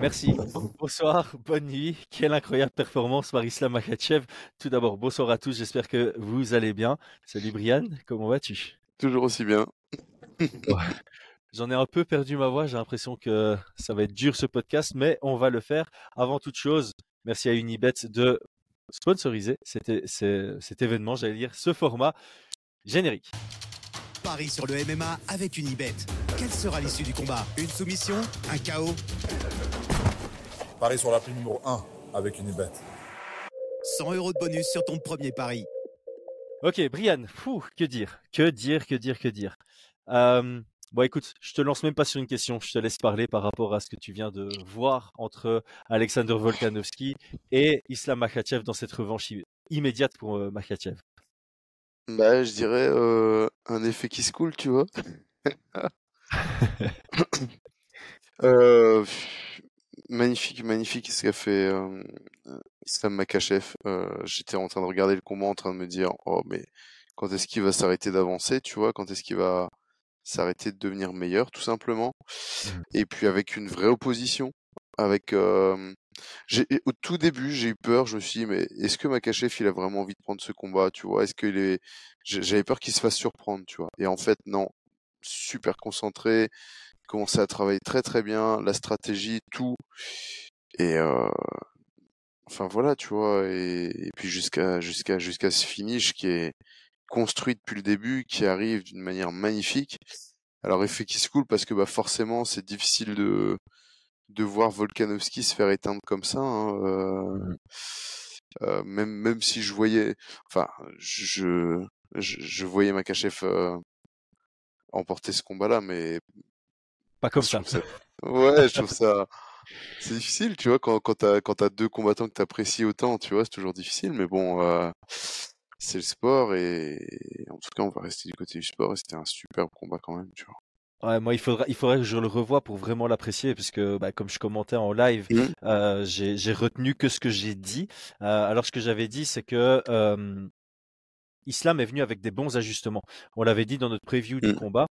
Merci. Bonsoir, bonne nuit. Quelle incroyable performance par Islam Makhachev. Tout d'abord, bonsoir à tous. J'espère que vous allez bien. Salut Brian, comment vas-tu? Toujours aussi bien. J'en ai un peu perdu ma voix. J'ai l'impression que ça va être dur ce podcast, mais on va le faire. Avant toute chose, merci à Unibet de sponsoriser cet événement, j'allais dire, ce format générique. Paris sur le MMA avec Unibet. Quelle sera l'issue du combat? Une soumission? Un chaos? Paris sur la prime numéro 1 avec Unibet. 100 euros de bonus sur ton premier pari. Ok, Brian, fou, que dire Que dire, que dire, que dire euh, Bon, écoute, je te lance même pas sur une question, je te laisse parler par rapport à ce que tu viens de voir entre Alexander Volkanovski et Islam Makhachev dans cette revanche immédiate pour euh, Makhachev. Bah, je dirais euh, un effet qui se coule, tu vois. euh, magnifique, magnifique ce qu'a fait euh, Islam Makachev. Euh, J'étais en train de regarder le combat, en train de me dire, oh mais quand est-ce qu'il va s'arrêter d'avancer, tu vois, quand est-ce qu'il va s'arrêter de devenir meilleur, tout simplement? Mmh. Et puis avec une vraie opposition, avec euh, au tout début, j'ai eu peur. Je me suis dit, mais est-ce que Makachev, il a vraiment envie de prendre ce combat, tu vois? Est-ce qu'il est, j'avais peur qu'il se fasse surprendre, tu vois? Et en fait, non. Super concentré, commençait à travailler très très bien, la stratégie, tout. Et euh... enfin voilà, tu vois. Et, puis jusqu'à jusqu'à jusqu'à ce finish qui est construit depuis le début, qui arrive d'une manière magnifique. Alors effet qui se coule parce que bah forcément c'est difficile de de voir Volkanovski se faire éteindre comme ça. Hein, euh, mmh euh, même même si je voyais, enfin, je je, je voyais Makachev euh, emporter ce combat-là, mais pas comme ça. Ouais, je trouve ça. C'est difficile, tu vois, quand, quand t'as quand as deux combattants que t'apprécies autant, tu vois, c'est toujours difficile, mais bon, euh, c'est le sport et... en tout cas, on va rester du côté du sport et c'était un superbe combat quand même, tu vois. Ouais, moi, il faudra, il faudrait que je le revoie pour vraiment l'apprécier, parce que, bah, comme je commentais en live, mmh. euh, j'ai retenu que ce que j'ai dit. Euh, alors, ce que j'avais dit, c'est que euh, Islam est venu avec des bons ajustements. On l'avait dit dans notre preview du mmh. combat.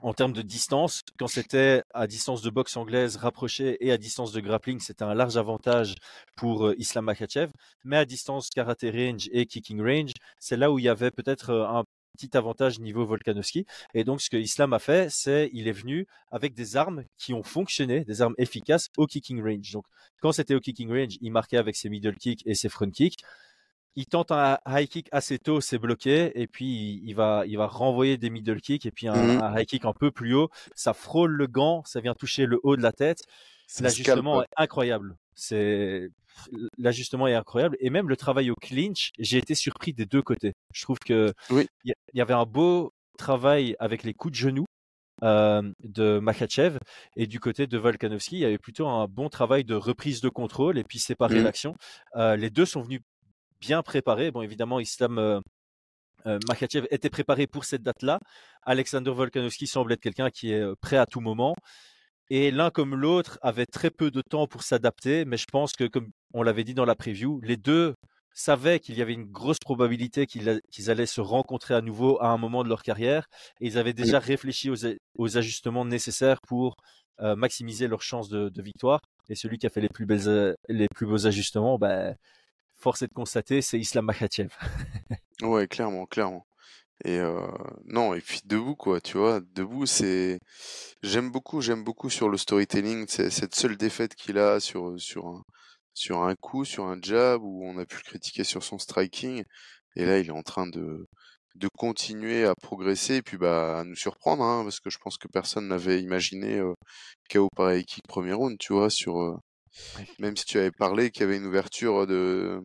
En termes de distance, quand c'était à distance de boxe anglaise rapprochée et à distance de grappling, c'était un large avantage pour Islam Makhachev. Mais à distance karaté range et kicking range, c'est là où il y avait peut-être un petit avantage niveau Volkanovski. Et donc, ce que Islam a fait, c'est il est venu avec des armes qui ont fonctionné, des armes efficaces au kicking range. Donc, quand c'était au kicking range, il marquait avec ses middle kicks et ses front kicks. Il tente un high kick assez tôt, c'est bloqué, et puis il va, il va renvoyer des middle kicks, et puis un, mmh high kick un peu plus haut, ça frôle le gant, ça vient toucher le haut de la tête. L'ajustement est incroyable. C'est l'ajustement est incroyable et même le travail au clinch, j'ai été surpris des deux côtés. Je trouve que il y, avait un beau travail avec les coups de genoux euh, de Makachev et du côté de Volkanovski, il y avait plutôt un bon travail de reprise de contrôle et puis séparer mmh. l'action. Euh, les deux sont venus bien préparés. Bon, évidemment, Islam euh, euh Makachev était préparé pour cette date-là. Alexander Volkanovski semble être quelqu'un qui est prêt à tout moment. Et l'un comme l'autre avait très peu de temps pour s'adapter, mais je pense que, comme on l'avait dit dans la preview, les deux savaient qu'il y avait une grosse probabilité qu'ils allaient se rencontrer à nouveau à un moment de leur carrière, et ils avaient déjà réfléchi aux, ajustements nécessaires pour euh, maximiser leurs chances de, victoire. Et celui qui a fait les plus, belles, les plus beaux ajustements, ben, force est de constater, c'est Islam Makhachev. ouais, clairement, clairement. Et euh, non, et puis debout quoi, tu vois, debout c'est j'aime beaucoup, j'aime beaucoup sur le storytelling, cette seule défaite qu'il a sur sur un sur un coup, sur un jab où on a pu le critiquer sur son striking et là il est en train de de continuer à progresser et puis bah à nous surprendre hein, parce que je pense que personne n'avait imaginé euh, KO par kick premier round, tu vois, sur euh, même si tu avais parlé qu'il y avait une ouverture de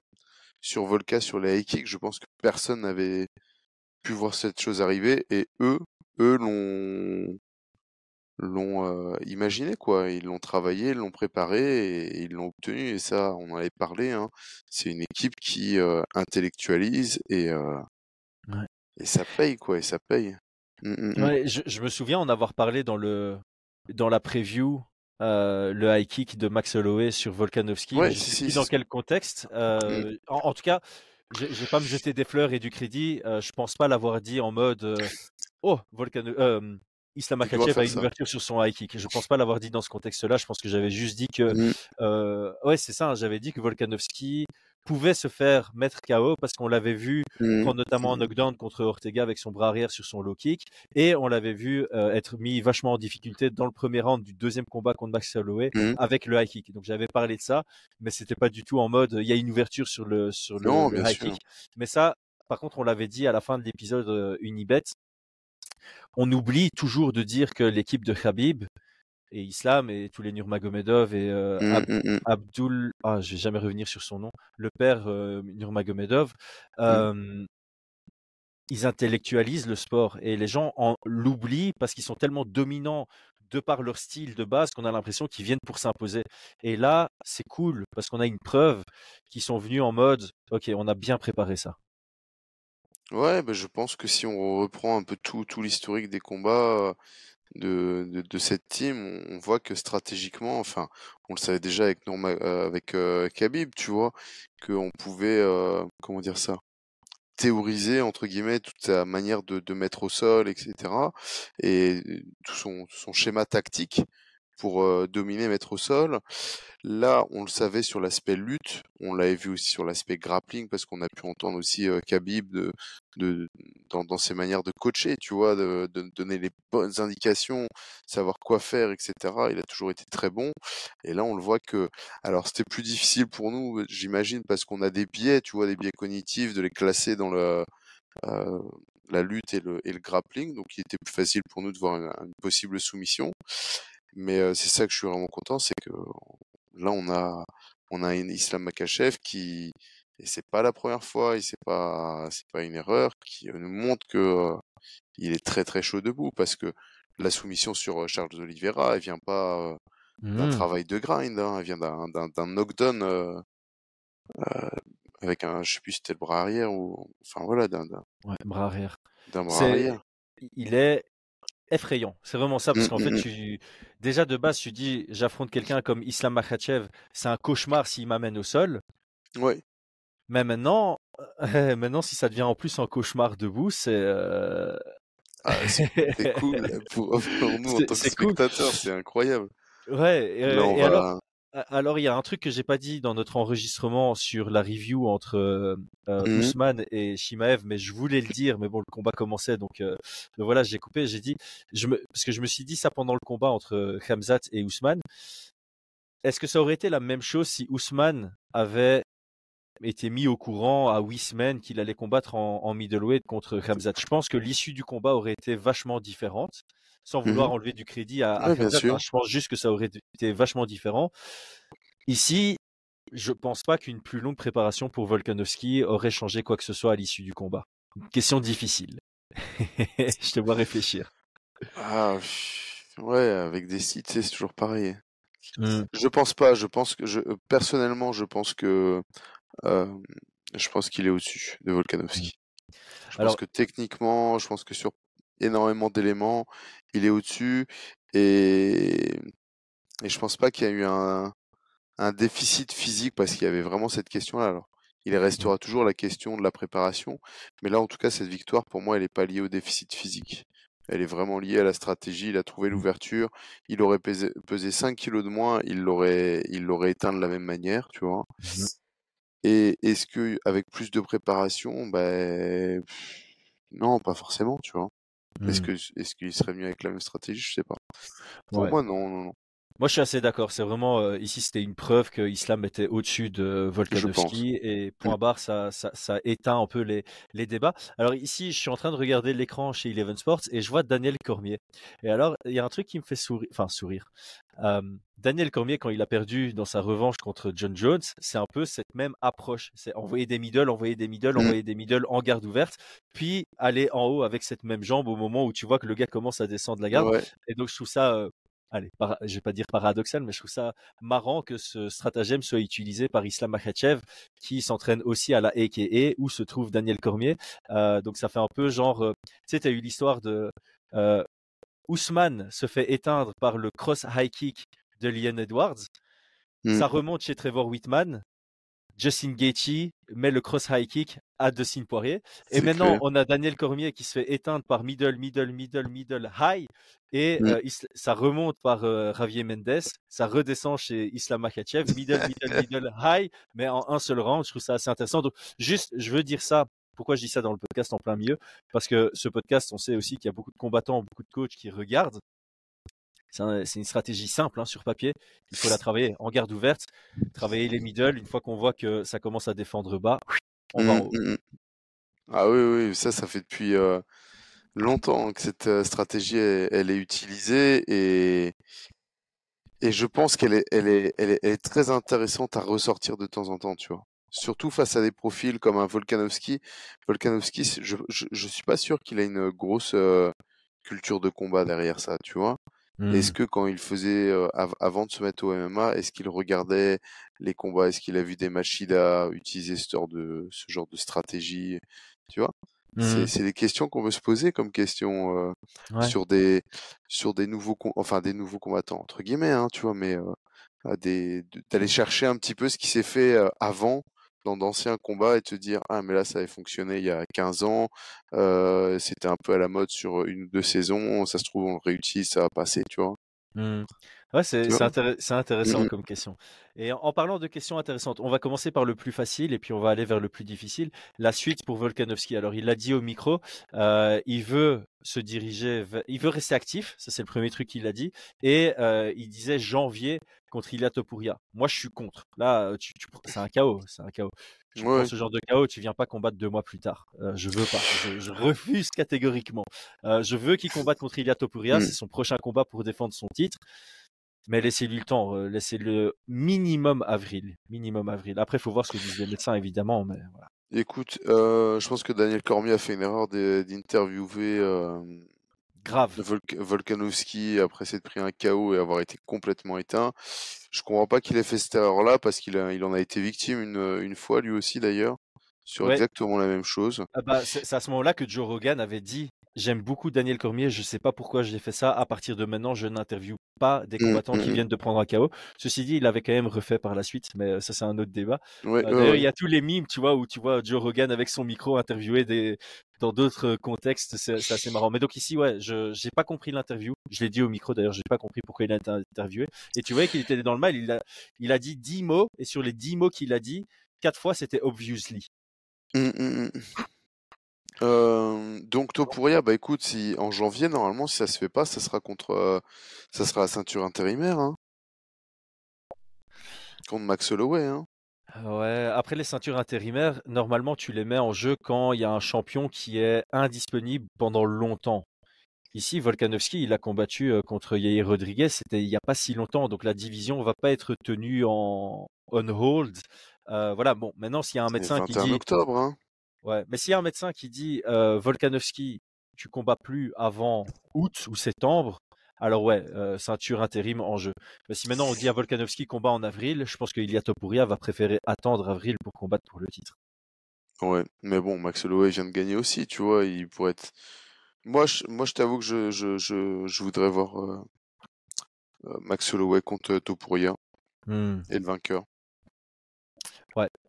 sur Volka sur les high kicks, je pense que personne n'avait pu voir cette chose arriver et eux, eux l'ont l'ont euh, imaginé quoi, ils l'ont travaillé, ils l'ont préparé et, ils l'ont obtenu et ça on en avait parlé hein. C'est une équipe qui euh, intellectualise et euh, et ça paye quoi et ça paye. Mmh, mmh, mmh. Ouais, je, je, me souviens en avoir parlé dans le dans la preview le high kick de Max Holloway sur Volkanovski. Ouais, je sais plus dans quel contexte. en, en, tout cas, je vais pas me jeter des fleurs et du crédit. Euh, je pense pas l'avoir dit en mode euh, oh Volcano, euh, Islam Makhachev a une ça. ouverture sur son high kick. Je pense pas l'avoir dit dans ce contexte-là. Je pense que j'avais juste dit que, Mmh. euh, ouais, c'est ça. hein, J'avais dit que Volkanovski pouvait se faire mettre KO parce qu'on l'avait vu Mmh. prendre notamment un knockdown contre Ortega avec son bras arrière sur son low kick et on l'avait vu euh, être mis vachement en difficulté dans le premier round du deuxième combat contre Max Holloway Mmh. avec le high kick. Donc j'avais parlé de ça, mais c'était pas du tout en mode il y a une ouverture sur le sur le, Non, le bien high sûr. kick. Mais ça, par contre, on l'avait dit à la fin de l'épisode euh, Unibet. On oublie toujours de dire que l'équipe de Khabib et Islam et tous les Nurmagomedov et euh, Mmh, mmh, mmh. Abdul, ah, je vais jamais revenir sur son nom, le père euh, Nurmagomedov, euh, ils intellectualisent le sport et les gens en l'oublient parce qu'ils sont tellement dominants de par leur style de base qu'on a l'impression qu'ils viennent pour s'imposer. Et là, c'est cool parce qu'on a une preuve qu'ils sont venus en mode, ok, on a bien préparé ça. Ouais, bah, je pense que si on reprend un peu tout, tout l'historique des combats de, de, de cette team, on, voit que stratégiquement, enfin, on le savait déjà avec Norma, euh, avec euh, Khabib, tu vois, qu'on pouvait, euh, comment dire ça, théoriser entre guillemets toute sa manière de, de mettre au sol, etc. Et tout son, son schéma tactique pour dominer, mettre au sol. Là, on le savait sur l'aspect lutte, on l'avait vu aussi sur l'aspect grappling parce qu'on a pu entendre aussi euh, Khabib dans, ses manières de coacher, tu vois, de, donner les bonnes indications, savoir quoi faire, etc. Il a toujours été très bon. Et là, on le voit que, alors c'était plus difficile pour nous, j'imagine, parce qu'on a des biais, tu vois, des biais cognitifs, de les classer dans la lutte et le, grappling. Donc, il était plus facile pour nous de voir une possible soumission. Mais c'est ça que je suis vraiment content, c'est que là, on a, on a un Islam Makachev qui, et c'est pas la première fois, et c'est pas, c'est pas une erreur, qui euh, nous montre que il est très très chaud debout, parce que la soumission sur Charles Oliveira, elle vient pas d'un Mmh. travail de grind, hein, elle vient d'un, knockdown euh, euh, avec un, je sais plus si c'était le bras arrière ou, enfin voilà, d'un, d'un, Ouais, bras arrière. d'un bras C'est, arrière. il est effrayant. C'est vraiment ça, parce Mm, qu'en mm, fait, mm. tu, déjà de base, tu dis, j'affronte quelqu'un comme Islam Makhachev, c'est un cauchemar s'il m'amène au sol. Ouais. Mais maintenant, euh, maintenant, si ça devient en plus un cauchemar debout, c'est, euh, Ah, c'est cool pour, pour nous en tant que cool. spectateurs, c'est incroyable. ouais. Et, Là, on et va, alors, alors, il y a un truc que j'ai pas dit dans notre enregistrement sur la review entre euh, euh, Mhm. Ousmane et Shimaev, mais je voulais le dire, mais bon, le combat commençait, donc, euh, voilà, j'ai coupé, j'ai dit, je me, parce que je me suis dit ça pendant le combat entre euh, Khamzat et Ousmane. Est-ce que ça aurait été la même chose si Ousmane avait été mis au courant à huit semaines qu'il allait combattre en, en middleweight contre Khamzat Je pense que l'issue du combat aurait été vachement différente, sans vouloir Mhm. enlever du crédit à, à Ouais, Khamzat, hein. Je pense juste que ça aurait été vachement différent. Ici, je pense pas qu'une plus longue préparation pour Volkanovski aurait changé quoi que ce soit à l'issue du combat. Question difficile. je te vois réfléchir. Ah, ouais, avec des sites, c'est toujours pareil. Mm. Je pense pas, je pense que je, euh, personnellement, je pense que, je pense qu'il est au-dessus de Volkanovski. Je Alors- pense que techniquement, je pense que sur énormément d'éléments, il est au-dessus et, et je pense pas qu'il y a eu un, un déficit physique parce qu'il y avait vraiment cette question-là. Alors, il restera toujours la question de la préparation, mais là, en tout cas, cette victoire, pour moi, elle n'est pas liée au déficit physique. Elle est vraiment liée à la stratégie. Il a trouvé l'ouverture. Il aurait pesé, pesé 5 kilos de moins, il l'aurait, il l'aurait éteint de la même manière, tu vois? Et est-ce que avec plus de préparation, ben pff, non, pas forcément, tu vois? Est-ce Mm. que est-ce qu'il serait mieux avec la même stratégie? Je sais pas. Pour Ouais. moi, non, non, non. Moi, je suis assez d'accord. C'est vraiment euh, ici, c'était une preuve que Islam était au-dessus de Volkanovski et point barre, ça, ça, ça éteint un peu les, les débats. Alors ici, je suis en train de regarder l'écran chez Eleven Sports et je vois Daniel Cormier. Et alors, il y a un truc qui me fait sourire, enfin sourire. Euh, Daniel Cormier, quand il a perdu dans sa revanche contre John Jones, c'est un peu cette même approche. C'est envoyer des middle, envoyer des middle, Mhm. envoyer des middle en garde ouverte, puis aller en haut avec cette même jambe au moment où tu vois que le gars commence à descendre la garde. Ouais. Et donc, je trouve ça, euh, allez, para- je vais pas dire paradoxal, mais je trouve ça marrant que ce stratagème soit utilisé par Islam Makhachev, qui s'entraîne aussi à la AKA, où se trouve Daniel Cormier. Euh, donc, ça fait un peu genre, euh, tu sais, tu as eu l'histoire de euh, Ousmane se fait éteindre par le cross high kick de Leon Edwards. Ça remonte chez Trevor Whitman. Justin Gaethje met le cross high kick à Dustin Poirier. Et maintenant, clair. on a Daniel Cormier qui se fait éteindre par middle, middle, middle, middle, high. Et Mm. euh, ça remonte par euh, Javier Mendes. Ça redescend chez Islam Makhachev. Middle, middle, middle, high. Mais en un seul round, je trouve ça assez intéressant. Donc, juste, je veux dire ça. Pourquoi je dis ça dans le podcast en plein milieu? Parce que ce podcast, on sait aussi qu'il y a beaucoup de combattants, beaucoup de coachs qui regardent. C'est un- c'est une stratégie simple hein, sur papier. Il faut la travailler en garde ouverte, travailler les middle. Une fois qu'on voit que ça commence à défendre bas, on va en haut. mm, mm. Ah oui, oui, ça, ça fait depuis euh, longtemps que cette stratégie, elle, elle est utilisée et, et je pense qu'elle est, elle est, elle est, elle est très intéressante à ressortir de temps en temps, tu vois. Surtout face à des profils comme un Volkanovski. Volkanovski, je, je, je suis pas sûr qu'il a une grosse euh, culture de combat derrière ça, tu vois. Est-ce que quand il faisait, euh, av- avant de se mettre au MMA, est-ce qu'il regardait les combats? Est-ce qu'il a vu des Machida utiliser ce genre de, ce genre de stratégie? Tu vois? C'est, c'est des questions qu'on veut se poser comme question euh, Ouais. sur des, sur des nouveaux, enfin des nouveaux combattants entre guillemets, hein, tu vois, mais euh, d'aller chercher un petit peu ce qui s'est fait avant dans d'anciens combats et te dire ah mais là ça avait fonctionné il y a 15 ans, euh, c'était un peu à la mode sur une ou deux saisons, ça se trouve on le réutilise, ça va passer, tu vois? Hmm. Ouais, c'est c'est intéressant Mhm. comme question. Et en, en parlant de questions intéressantes, on va commencer par le plus facile et puis on va aller vers le plus difficile. La suite pour Volkanovski. Alors, il l'a dit au micro, euh, il veut se diriger, il veut rester actif. Ça, c'est le premier truc qu'il a dit. Et euh, il disait janvier contre Ilia Topuria. Moi, je suis contre. Là, euh, tu, tu prends- c'est un chaos. C'est un chaos. Prends Ouais. ce genre de chaos, tu viens pas combattre deux mois plus tard. Euh, je veux pas. Je, je refuse catégoriquement. Euh, je veux qu'il combatte contre Ilia Topuria. Mm. C'est son prochain combat pour défendre son titre. Mais laissez-lui le temps, euh, laissez-le minimum avril, minimum avril. Après, il faut voir ce que disent les médecins, évidemment, mais voilà. Écoute, euh, je pense que Daniel Cormier a fait une erreur d'interviewer euh, Grave. Volk- Volkanovski après s'être pris un KO et avoir été complètement éteint. Je comprends pas qu'il ait fait cette erreur-là parce qu'il il en a été victime une, une fois lui aussi d'ailleurs sur Ouais. exactement la même chose. Ah bah, c'est à ce moment-là que Joe Rogan avait dit J'aime beaucoup Daniel Cormier, je sais pas pourquoi j'ai fait ça. À partir de maintenant, je n'interviewe pas des Mm, combattants qui mm, mm. viennent de prendre un KO. Ceci dit, il avait quand même refait par la suite, mais euh, ça, c'est un autre débat. Ouais, Euh, ouais, il y a tous les mimes, tu vois, où tu vois Joe Rogan avec son micro interviewer des dans d'autres contextes, c'est assez marrant. Mais donc ici, ouais, je j'ai pas compris l'interview. Je l'ai dit au micro d'ailleurs, j'ai pas compris pourquoi il a été interviewé. Et tu voyais qu'il était dans le mal. Il a il a dit 10 mots et sur les 10 mots qu'il a dit, quatre fois c'était obviously. Euh, donc Topuria, bah écoute, si en janvier normalement, si ça se fait pas, ça sera contre, euh, ça sera la ceinture intérimaire, hein, contre Max Holloway, hein. Ouais, après les ceintures intérimaires, normalement tu les mets en jeu quand il y a un champion qui est indisponible pendant longtemps. Ici, Volkanovski, il a combattu euh, contre Yair Rodriguez, c'était il n'y a pas si longtemps, donc la division va pas être tenue en on hold. Euh, voilà, bon, maintenant s'il y a un médecin qui 21 dit, octobre, hein. Ouais, mais s'il y a un médecin qui dit euh, Volkanovski, tu combats plus avant août ou septembre, alors ouais, euh, ceinture intérim en jeu. Mais si maintenant on dit à Volkanovski combat en avril, je pense que Ilia Topuria va préférer attendre avril pour combattre pour le titre. Ouais, mais bon, Max Holloway vient de gagner aussi, tu vois, il pourrait être. Moi, je, moi, je t'avoue que je, je, je, je voudrais voir euh, Max Holloway contre Topuria Hmm. et le vainqueur.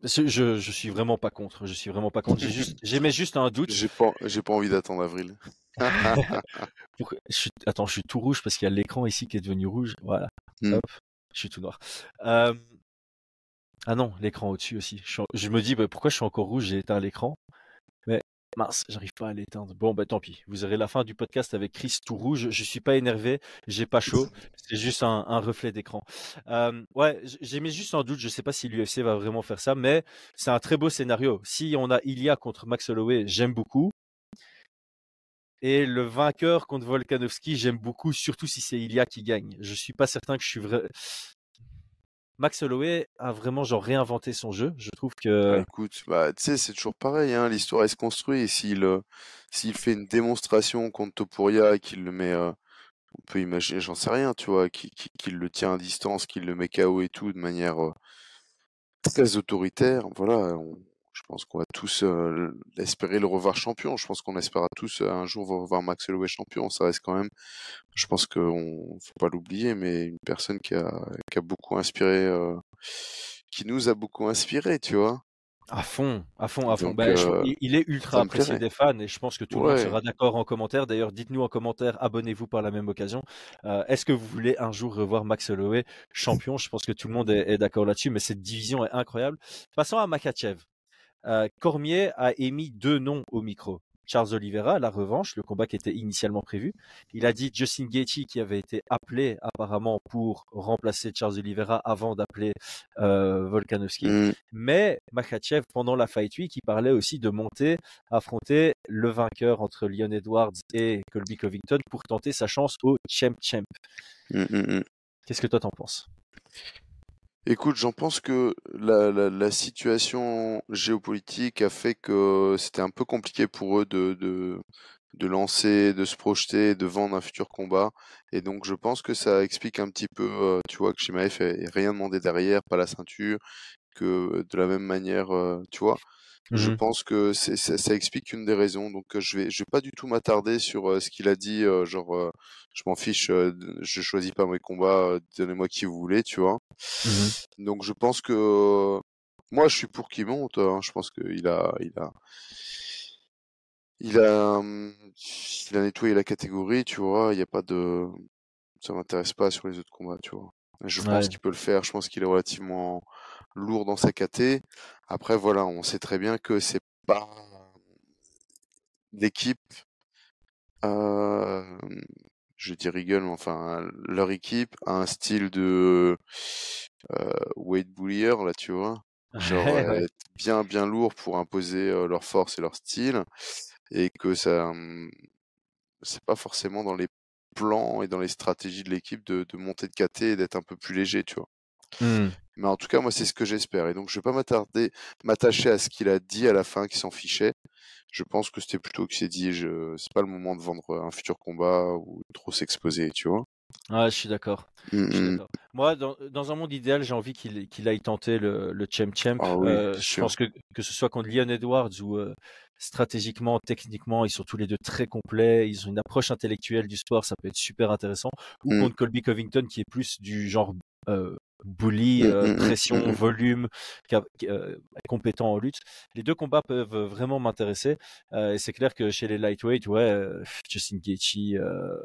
Je, suis vraiment pas contre. Je suis vraiment pas contre. J'ai juste, j'émets juste un doute. J'ai pas, j'ai pas envie d'attendre avril. Pour- je suis- attends, je suis tout rouge parce qu'il y a l'écran ici qui est devenu rouge. Voilà. Hmm. Hop, je suis tout noir. Euh, Ah non, l'écran au-dessus aussi. Je, me dis bah, pourquoi je suis encore rouge? J'ai éteint l'écran, mince, j'arrive pas à l'éteindre. Bon, bah tant pis. Vous aurez la fin du podcast avec Chris tout rouge. Je suis pas énervé. J'ai pas chaud. C'est juste un, reflet d'écran. Euh, ouais, j- j'ai mis juste en doute. Je sais pas si l'UFC va vraiment faire ça, mais c'est un très beau scénario. Si on a Ilia contre Max Holloway, j'aime beaucoup. Et le vainqueur contre Volkanovski, j'aime beaucoup, surtout si c'est Ilia qui gagne. Je suis pas certain que je suis vrai. Max Holloway a vraiment genre réinventé son jeu. Je trouve Bah, que écoute, bah, tu sais, c'est toujours pareil, hein, l'histoire elle se construit. Et s'il euh, s'il fait une démonstration contre Topuria qu'il le met, euh, on peut imaginer, j'en sais rien, tu vois, qu'il le tient à distance, qu'il le met KO et tout de manière euh, très autoritaire, voilà, on- je pense qu'on va tous euh, espérer le revoir champion. Je pense qu'on espérera tous euh, un jour revoir Max Holloway champion. Ça reste quand même, je pense qu'on faut pas l'oublier, mais une personne qui a, qui a beaucoup inspiré, euh, qui nous a beaucoup inspiré, tu vois. À fond, à fond, à fond. Donc, Ben, euh, il- il est ultra apprécié des fans et je pense que tout le monde sera d'accord en commentaire. D'ailleurs, dites-nous en commentaire, abonnez-vous par la même occasion. Euh, Est-ce que vous voulez un jour revoir Max Holloway champion? Je pense que tout le monde est, est d'accord là-dessus, mais cette division est incroyable. Passons à Makachev. Euh, Cormier a émis deux noms au micro. Charles Oliveira, la revanche, le combat qui était initialement prévu. Il a dit Justin Gaethje qui avait été appelé apparemment pour remplacer Charles Oliveira avant d'appeler euh, Volkanovski. Mm, Mais Makhachev, pendant la Fight Week, il parlait aussi de monter, affronter le vainqueur entre Leon Edwards et Colby Covington pour tenter sa chance au Champ Champ. mm, mm, mm. Qu'est-ce que toi t'en penses? Écoute, j'en pense que la, la, la situation géopolitique a fait que c'était un peu compliqué pour eux de, de, de lancer, de se projeter, de vendre un futur combat. Et donc, je pense que ça explique un petit peu, euh, tu vois, que Shimaev ait rien demandé derrière, pas la ceinture, que de la même manière, euh, tu vois? Je Mhm. pense que ça, ça explique une des raisons. Donc, euh, je vais, je vais pas du tout m'attarder sur euh, ce qu'il a dit. euh, genre, euh, je m'en fiche, je choisis pas mes combats. donnez-moi qui vous voulez, tu vois? Mhm. Donc, je pense que moi, je suis pour qu'il monte. hein. Je pense qu'il a, il a, il a, hum, il a nettoyé la catégorie, tu vois? Il n'y a pas de, ça m'intéresse pas sur les autres combats, tu vois? Je pense qu'il peut le faire. Je pense qu'il est relativement lourd dans sa caté. Après, voilà, on sait très bien que c'est pas l'équipe, euh, je dis Regal, mais enfin, leur équipe a un style de euh, Wade Bullier, là, tu vois. Genre, Ouais, ouais. être bien, bien lourd pour imposer euh, leur force et leur style. Et que ça, hum, c'est pas forcément dans les plans et dans les stratégies de l'équipe de, de monter de KT et d'être un peu plus léger, tu vois. Mhm. Mais en tout cas, moi, c'est ce que j'espère. Et donc, je vais pas m'attarder, m'attacher à ce qu'il a dit à la fin, qu'il s'en fichait. Je pense que c'était plutôt qu'il s'est dit, je, c'est pas le moment de vendre un futur combat ou trop s'exposer, tu vois. Ouais, je suis d'accord. Mm, mm. d'accord. Moi, dans, dans un monde idéal, j'ai envie qu'il aille tenter le, le Champ Champ. Ah oui, Euh, je pense que que ce soit contre Leon Edwards ou euh, stratégiquement, techniquement, ils sont tous les deux très complets. Ils ont une approche intellectuelle du sport, ça peut être super intéressant. Ou Mm. contre Colby Covington, qui est plus du genre euh, bully, euh, pression, volume, euh, compétent en lutte. Les deux combats peuvent vraiment m'intéresser. Euh, et c'est clair que chez les lightweight, ouais, Justin Gaethje. euh,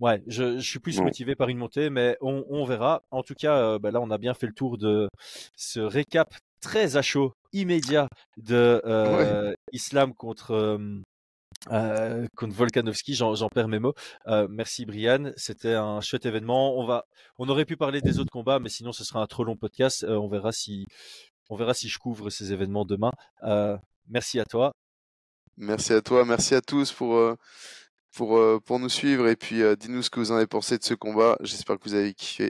Ouais, je, je suis plus motivé par une montée, mais on, on verra. En tout cas, euh, bah là, on a bien fait le tour de ce récap très à chaud, immédiat de euh, Islam contre, euh, contre Volkanovski. J'en perds mes mots. Euh, merci Brian, c'était un chouette événement. On va, on aurait pu parler des autres combats, mais sinon ce sera un trop long podcast. Euh, on verra si, on verra si je couvre ces événements demain. Merci à toi. Merci à toi, merci à tous pour, pour, pour nous suivre. Et puis, dites-nous ce que vous en avez pensé de ce combat. J'espère que vous avez kiffé.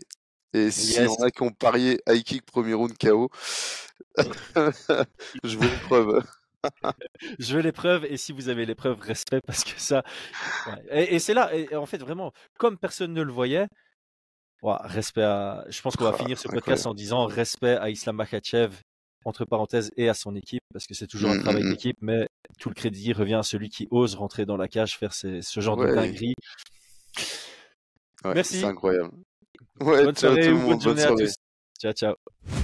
Et s'il y Yes. en a qui ont parié high kick premier round KO, je veux une preuve. Je veux les preuves et si vous avez les preuves, respect parce que ça. ouais. Et, et c'est là, et en fait, vraiment, comme personne ne le voyait, respect à. Je pense qu'on va Ah, finir ce incroyable. podcast en disant respect à Islam Makhachev, entre parenthèses, et à son équipe parce que c'est toujours un Mm, travail mm, mm. d'équipe, mais tout le crédit revient à celui qui ose rentrer dans la cage, faire ces- ce genre de dinguerie. Ouais, Merci. C'est incroyable. Bonne soirée tout le ou monde, bonne bonne journée à soirée. tous. Ciao, ciao.